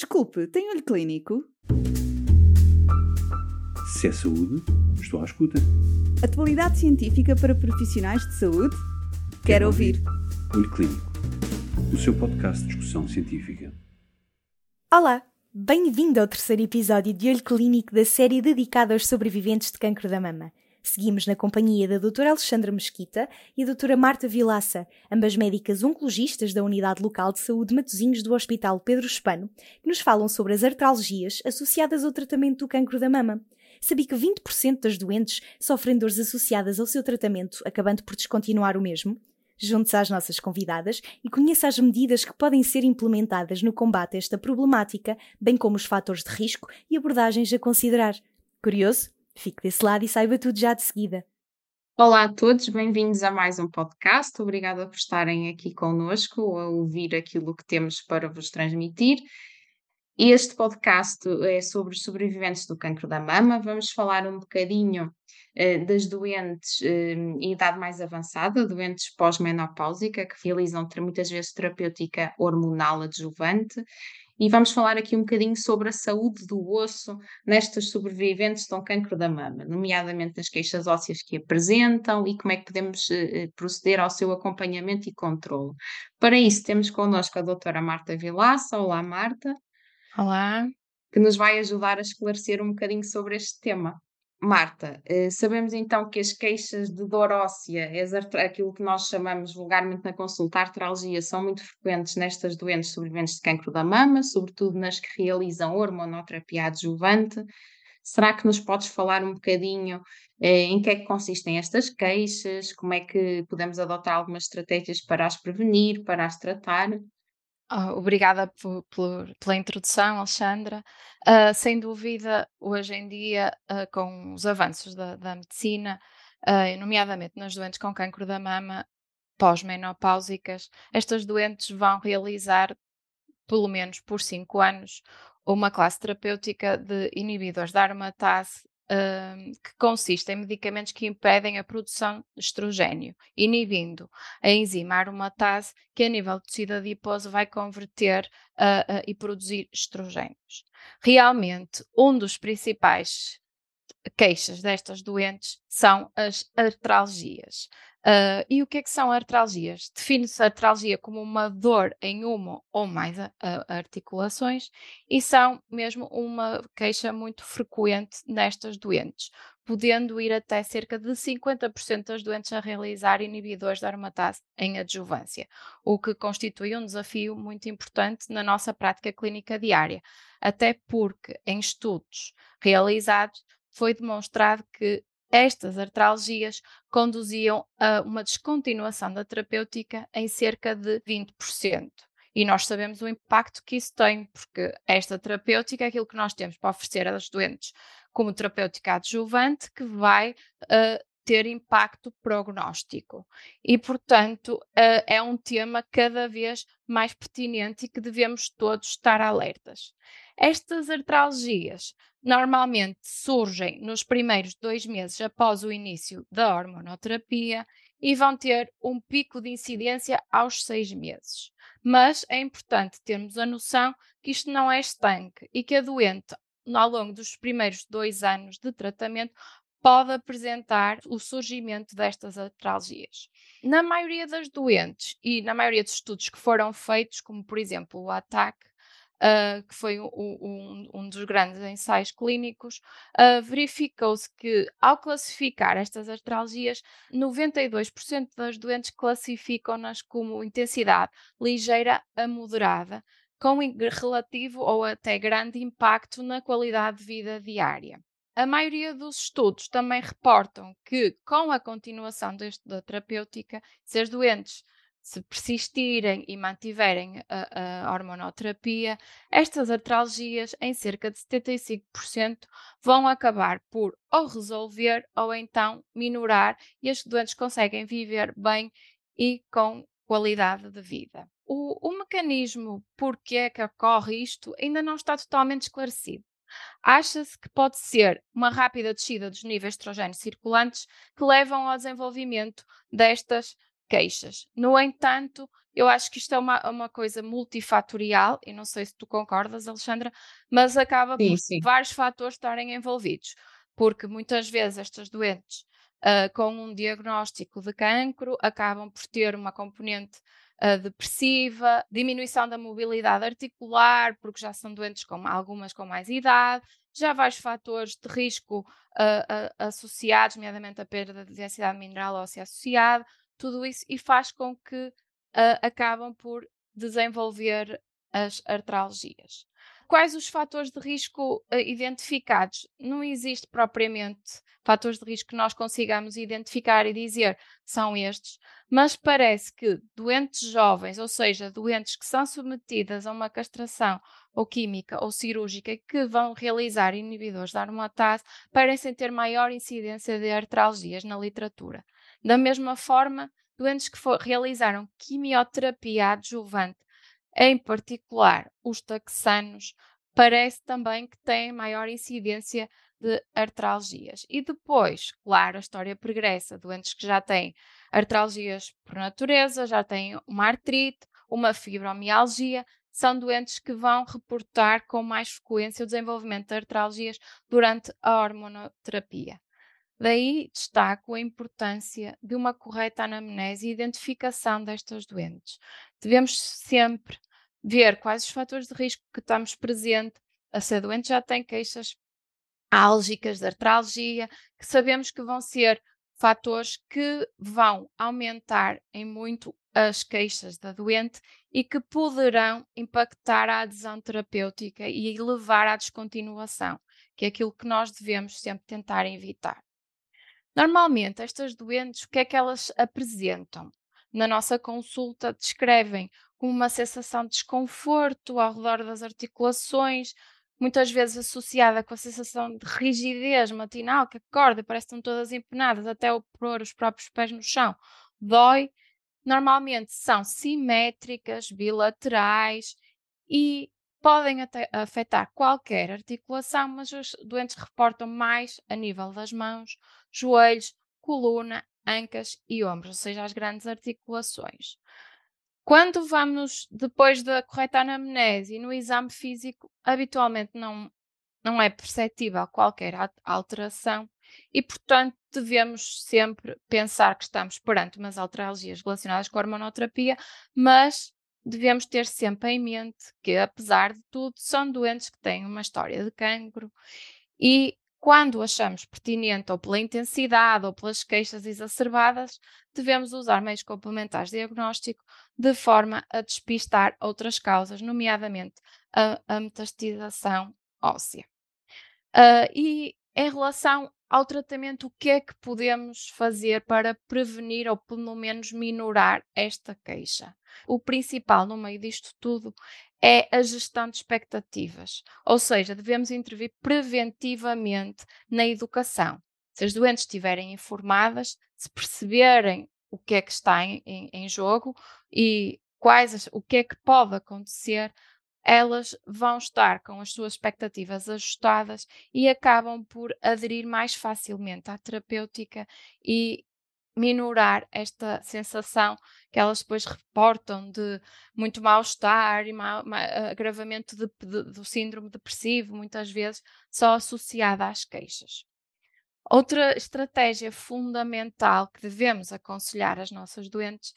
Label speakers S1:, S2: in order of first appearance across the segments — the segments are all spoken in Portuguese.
S1: Desculpe, tem olho clínico?
S2: Se é saúde, estou à escuta.
S1: Atualidade científica para profissionais de saúde? Quero, Quero ouvir.
S2: Olho Clínico, o seu podcast de discussão científica.
S3: Olá, bem-vindo ao terceiro episódio de Olho Clínico da série dedicada aos sobreviventes de cancro da mama. Seguimos na companhia da doutora Alexandra Mesquita e a doutora Marta Vilaça, ambas médicas oncologistas da Unidade Local de Saúde Matosinhos do Hospital Pedro Espano, que nos falam sobre as artralgias associadas ao tratamento do cancro da mama. Sabia que 20% das doentes sofrem dores associadas ao seu tratamento, acabando por descontinuar o mesmo? Junte-se às nossas convidadas e conheça as medidas que podem ser implementadas no combate a esta problemática, bem como os fatores de risco e abordagens a considerar. Curioso? Fique desse lado e saiba tudo já de seguida.
S4: Olá a todos, bem-vindos a mais um podcast. Obrigada por estarem aqui conosco a ouvir aquilo que temos para vos transmitir. Este podcast é sobre os sobreviventes do cancro da mama. Vamos falar um bocadinho eh, das doentes eh, em idade mais avançada, doentes pós-menopáusica, que realizam muitas vezes terapêutica hormonal adjuvante e vamos falar aqui um bocadinho sobre a saúde do osso nestas sobreviventes de um cancro da mama, nomeadamente nas queixas ósseas que apresentam e como é que podemos eh, proceder ao seu acompanhamento e controle. Para isso, temos connosco a doutora Marta Vilaça. Olá, Marta.
S5: Olá.
S4: Que nos vai ajudar a esclarecer um bocadinho sobre este tema. Marta, eh, sabemos então que as queixas de dor óssea, aquilo que nós chamamos vulgarmente na consulta artralgia, são muito frequentes nestas doentes sobreviventes de cancro da mama, sobretudo nas que realizam hormonoterapia adjuvante. Será que nos podes falar um bocadinho eh, em que é que consistem estas queixas, como é que podemos adotar algumas estratégias para as prevenir, para as tratar?
S5: Oh, obrigada por, por, pela introdução, Alexandra. Uh, sem dúvida, hoje em dia, uh, com os avanços da, da medicina, uh, nomeadamente nas doentes com cancro da mama pós-menopáusicas, estas doentes vão realizar, pelo menos por cinco anos, uma classe terapêutica de inibidores da aromatase que consiste em medicamentos que impedem a produção de estrogênio, inibindo a enzima aromatase que a nível do tecido adiposo vai converter uh, uh, e produzir estrogénios. Realmente, um dos principais queixas destas doentes são as artralgias. Uh, e o que é que são artralgias? Define-se artralgia como uma dor em uma ou mais a, a articulações e são mesmo uma queixa muito frequente nestas doentes, podendo ir até cerca de 50% das doentes a realizar inibidores da aromatase em adjuvância, o que constitui um desafio muito importante na nossa prática clínica diária, até porque em estudos realizados foi demonstrado que estas artralgias conduziam a uma descontinuação da terapêutica em cerca de 20%. E nós sabemos o impacto que isso tem, porque esta terapêutica é aquilo que nós temos para oferecer às doentes como terapêutica adjuvante, que vai uh, ter impacto prognóstico. E, portanto, uh, é um tema cada vez mais pertinente e que devemos todos estar alertas. Estas artralgias normalmente surgem nos primeiros dois meses após o início da hormonoterapia e vão ter um pico de incidência aos seis meses. Mas é importante termos a noção que isto não é estanque e que a doente, ao longo dos primeiros dois anos de tratamento, pode apresentar o surgimento destas artralgias. Na maioria das doentes e na maioria dos estudos que foram feitos, como por exemplo o ATAC, uh, que foi um, um, um, dos grandes ensaios clínicos, uh, verificou-se que, ao classificar estas artralgias, 92% das doentes classificam-nas como intensidade ligeira a moderada, com relativo ou até grande impacto na qualidade de vida diária. A maioria dos estudos também reportam que, com a continuação deste, da terapêutica, se as doentes se persistirem e mantiverem a, a hormonoterapia, estas artralgias, em cerca de 75%, vão acabar por ou resolver ou então minorar e as doentes conseguem viver bem e com qualidade de vida. O, o mecanismo por que é que ocorre isto ainda não está totalmente esclarecido. Acha-se que pode ser uma rápida descida dos níveis de estrogênio circulantes que levam ao desenvolvimento destas queixas. No entanto, eu acho que isto é uma, uma coisa multifatorial, e não sei se tu concordas, Alexandra, mas acaba
S4: Sim,
S5: por
S4: sim.
S5: vários fatores estarem envolvidos, porque muitas vezes estas doentes uh, com um diagnóstico de cancro acabam por ter uma componente uh, depressiva, diminuição da mobilidade articular, porque já são doentes com algumas com mais idade, já vários fatores de risco uh, associados, nomeadamente a perda de densidade mineral óssea associada, tudo isso, e faz com que acabam por desenvolver as artralgias. Quais os fatores de risco uh, identificados? Não existe propriamente fatores de risco que nós consigamos identificar e dizer são estes, mas parece que doentes jovens, ou seja, doentes que são submetidas a uma castração ou química ou cirúrgica que vão realizar inibidores da aromatase, parecem ter maior incidência de artralgias na literatura. Da mesma forma, doentes que for, realizaram quimioterapia adjuvante em particular, os taxanos parece também que têm maior incidência de artralgias. E depois, claro, a história progressa, doentes que já têm artralgias por natureza, já têm uma artrite, uma fibromialgia, são doentes que vão reportar com mais frequência o desenvolvimento de artralgias durante a hormonoterapia. Daí destaco a importância de uma correta anamnese e identificação destas doentes. Devemos sempre ver quais os fatores de risco que estamos presente. A ser doente já tem queixas álgicas de artralgia, que sabemos que vão ser fatores que vão aumentar em muito as queixas da doente e que poderão impactar a adesão terapêutica e levar à descontinuação, que é aquilo que nós devemos sempre tentar evitar. Normalmente, estas doentes, o que é que elas apresentam? Na nossa consulta, descrevem como uma sensação de desconforto ao redor das articulações, muitas vezes associada com a sensação de rigidez matinal, que acorda, parece que estão todas empenadas, até o pôr os próprios pés no chão, dói. Normalmente são simétricas, bilaterais e podem afetar qualquer articulação, mas os doentes reportam mais a nível das mãos, joelhos, coluna, ancas e ombros, ou seja, as grandes articulações. Quando vamos depois da correta anamnese e no exame físico, habitualmente não, não é perceptível qualquer alteração e, portanto, devemos sempre pensar que estamos perante umas altralgias relacionadas com a hormonoterapia, mas devemos ter sempre em mente que, apesar de tudo, são doentes que têm uma história de cancro e quando achamos pertinente, ou pela intensidade ou pelas queixas exacerbadas, devemos usar meios complementares de diagnóstico de forma a despistar outras causas, nomeadamente a, a metastização óssea. Uh, e em relação ao tratamento, o que é que podemos fazer para prevenir ou pelo menos minorar esta queixa? O principal no meio disto tudo é a gestão de expectativas, ou seja, devemos intervir preventivamente na educação. Se as doentes estiverem informadas, se perceberem o que é que está em, em, em jogo e quais o que é que pode acontecer, elas vão estar com as suas expectativas ajustadas e acabam por aderir mais facilmente à terapêutica e minorar esta sensação que elas depois reportam de muito mal-estar e mal, agravamento de, de, do síndrome depressivo, muitas vezes só associada às queixas. Outra estratégia fundamental que devemos aconselhar às nossas doentes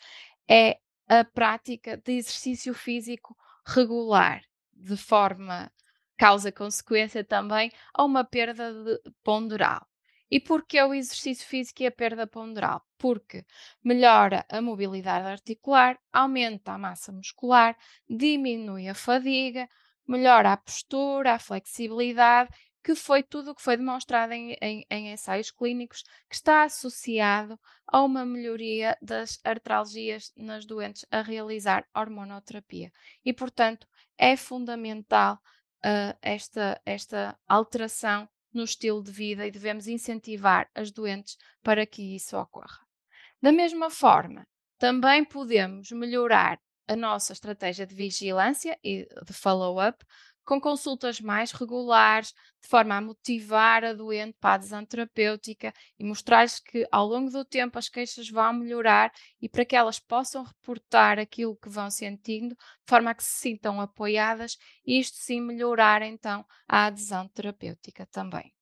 S5: é a prática de exercício físico regular, de forma causa-consequência também a uma perda de ponderal. E porquê o exercício físico e a perda ponderal? Porque melhora a mobilidade articular, aumenta a massa muscular, diminui a fadiga, melhora a postura, a flexibilidade, que foi tudo o que foi demonstrado em, em, em, ensaios clínicos, que está associado a uma melhoria das artralgias nas doentes a realizar hormonoterapia. E, portanto, é fundamental uh, esta, esta alteração no estilo de vida e devemos incentivar as doentes para que isso ocorra. Da mesma forma, também podemos melhorar a nossa estratégia de vigilância e de follow-up com consultas mais regulares, de forma a motivar a doente para a adesão terapêutica e mostrar-lhes que ao longo do tempo as queixas vão melhorar e para que elas possam reportar aquilo que vão sentindo, de forma a que se sintam apoidas e isto sim melhorar então a adesão terapêutica também.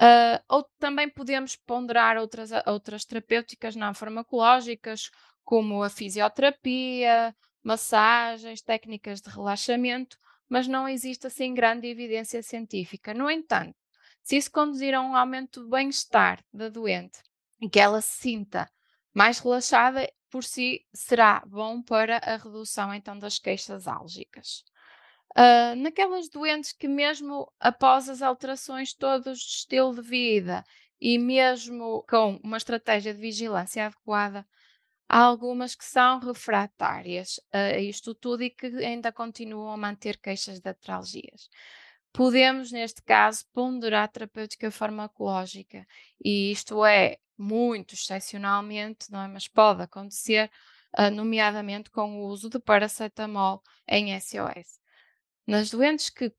S5: Uh, ou também podemos ponderar outras, outras terapêuticas não farmacológicas, como a fisioterapia, massagens, técnicas de relaxamento, mas não existe assim grande evidência científica. No entanto, se isso conduzir a um aumento do bem-estar da doente e que ela se sinta mais relaxada, por si será bom para a redução então das queixas álgicas. Uh, naquelas doentes que mesmo após as alterações todas de estilo de vida e mesmo com uma estratégia de vigilância adequada, Há algumas que são refratárias a isto tudo e que ainda continuam a manter queixas de atralgias. Podemos, neste caso, ponderar terapêutica farmacológica, e isto é muito excepcionalmente, não é? mas pode acontecer, uh, nomeadamente com o uso de paracetamol em SOS. Nas doentes que,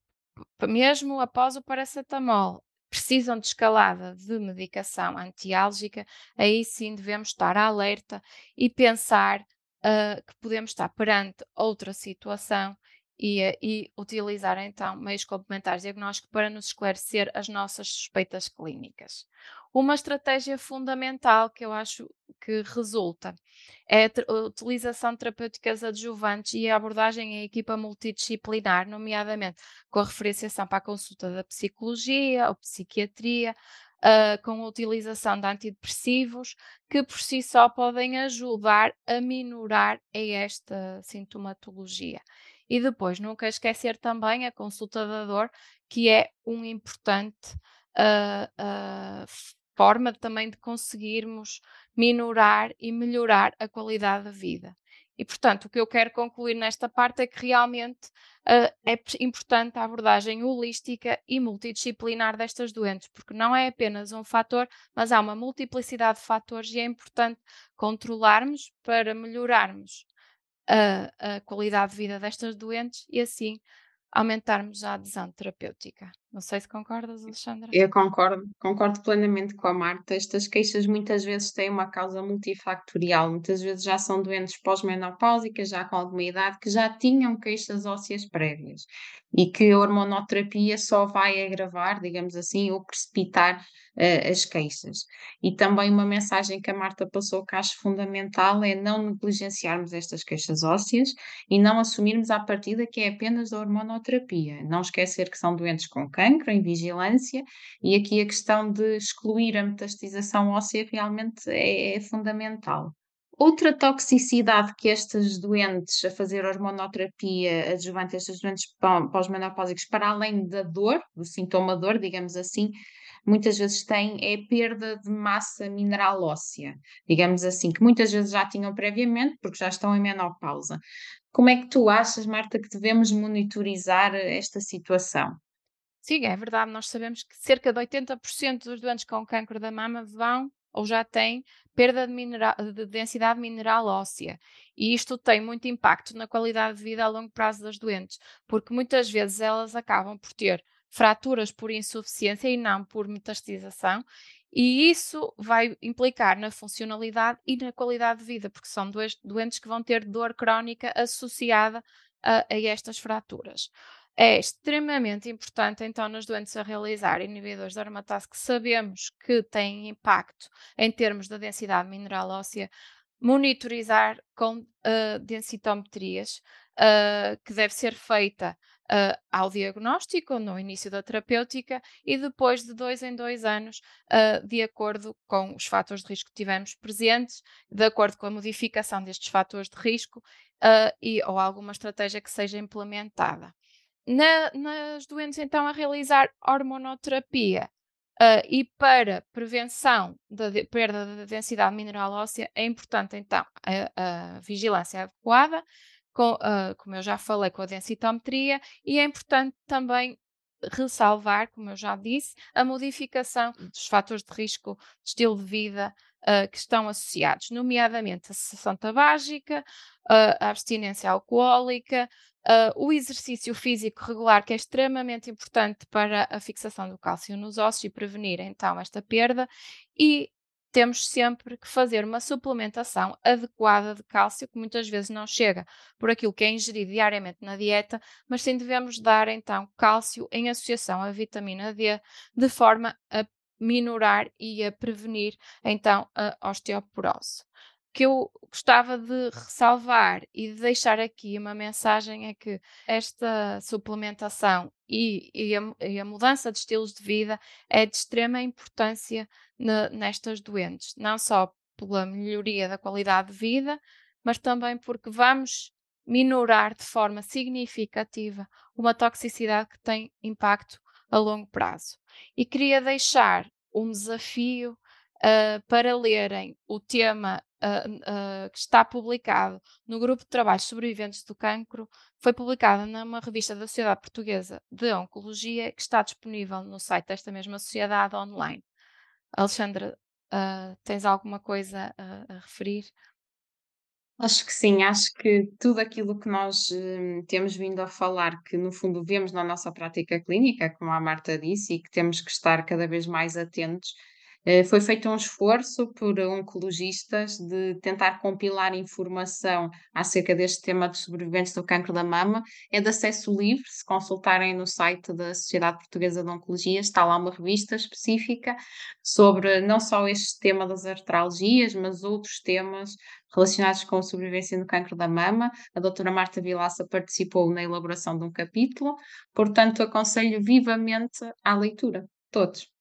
S5: mesmo após o paracetamol, precisam de escalada de medicação antiálgica, aí sim devemos estar alerta e pensar uh, que podemos estar perante outra situação e, e, utilizar então meios complementares de diagnóstico para nos esclarecer as nossas suspeitas clínicas. Uma estratégia fundamental que eu acho que resulta é a utilização de terapêuticas adjuvantes e a abordagem em equipa multidisciplinar, nomeadamente com a referenciação para a consulta da psicologia ou psiquiatria, uh, com a utilização de antidepressivos, que por si só podem ajudar a minorar esta sintomatologia. E depois, nunca esquecer também a consulta da dor, que é um importante uh, uh, forma também de conseguirmos minorar e melhorar a qualidade da vida. E, portanto, o que eu quero concluir nesta parte é que realmente uh, é importante a abordagem holística e multidisciplinar destas doentes, porque não é apenas um fator, mas há uma multiplicidade de fatores e é importante controlarmos para melhorarmos a, a qualidade de vida destas doentes e assim aumentarmos a adesão terapêutica. Não sei se concordas, Alexandra.
S4: Eu concordo, concordo plenamente com a Marta. Estas queixas muitas vezes têm uma causa multifactorial. Muitas vezes já são doentes pós-menopáusicas, já com alguma idade, que já tinham queixas ósseas prévias e que a hormonoterapia só vai agravar, digamos assim, ou precipitar uh, as queixas. E também uma mensagem que a Marta passou que acho fundamental é não negligenciarmos estas queixas ósseas e não assumirmos à partida que é apenas da hormonoterapia. Não esquecer que são doentes com cancro, em vigilância, e aqui a questão de excluir a metastização óssea realmente é, é fundamental. Outra toxicidade que estas doentes a fazer hormonoterapia adjuvante, estas doentes pós-menopáusicos, para além da dor, do sintoma dor, digamos assim, muitas vezes têm é perda de massa mineral óssea, digamos assim, que muitas vezes já tinham previamente, porque já estão em menopausa. Como é que tu achas, Marta, que devemos monitorizar esta situação?
S5: Sim, é verdade. Nós sabemos que cerca de 80% dos doentes com câncer da mama vão ou já têm perda de, mineral, de, densidade mineral óssea. E isto tem muito impacto na qualidade de vida a longo prazo das doentes, porque muitas vezes elas acabam por ter fraturas por insuficiência e não por metastização, e isso vai implicar na funcionalidade e na qualidade de vida, porque são doentes que vão ter dor crónica associada a, a estas fraturas. É extremamente importante, então, nas doentes a realizar inibidores de aromatase que sabemos que têm impacto em termos da densidade mineral óssea, monitorizar com uh, densitometrias, uh, que deve ser feita uh, ao diagnóstico, no início da terapêutica, e depois de dois em dois anos, uh, de acordo com os fatores de risco que tivemos presentes, de acordo com a modificação destes fatores de risco uh, e, ou alguma estratégia que seja implementada. Na, nas doentes, então, a realizar hormonoterapia uh, e para prevenção da de, perda da densidade mineral óssea, é importante, então, a, a vigilância adequada, com, uh, como eu já falei, com a densitometria, e é importante também ressalvar, como eu já disse, a modificação dos fatores de risco de estilo de vida uh, que estão associados, nomeadamente a cessação tabágica, uh, a abstinência alcoólica, Uh, o exercício físico regular, que é extremamente importante para a fixação do cálcio nos ossos e prevenir então esta perda, e temos sempre que fazer uma suplementação adequada de cálcio, que muitas vezes não chega por aquilo que é ingerido diariamente na dieta, mas sim devemos dar então cálcio em associação à vitamina D, de forma a minorar e a prevenir então a osteoporose. Que eu gostava de ressalvar e de deixar aqui uma mensagem é que esta suplementação e, e, a, e a, mudança de estilos de vida é de extrema importância ne, nestas doentes, não só pela melhoria da qualidade de vida, mas também porque vamos minorar de forma significativa uma toxicidade que tem impacto a longo prazo. E queria deixar um desafio uh, para lerem o tema uh, uh, que está publicado no grupo de trabalho Sobreviventes do Cancro, foi publicada numa revista da Sociedade Portuguesa de Oncologia, que está disponível no site desta mesma sociedade online. Alexandra, tens alguma coisa a, a referir?
S4: Acho que sim, acho que tudo aquilo que nós hum, temos vindo a falar, que no fundo vemos na nossa prática clínica, como a Marta disse, e que temos que estar cada vez mais atentos, foi feito um esforço por oncologistas de tentar compilar informação acerca deste tema dos sobreviventes do cancro da mama. É de acesso livre, se consultarem no site da Sociedade Portuguesa de Oncologia, está lá uma revista específica sobre não só este tema das artralgias, mas outros temas relacionados com a sobrevivência no cancro da mama. A doutora Marta Vilaça participou na elaboração de um capítulo, portanto, aconselho vivamente à leitura. Todos.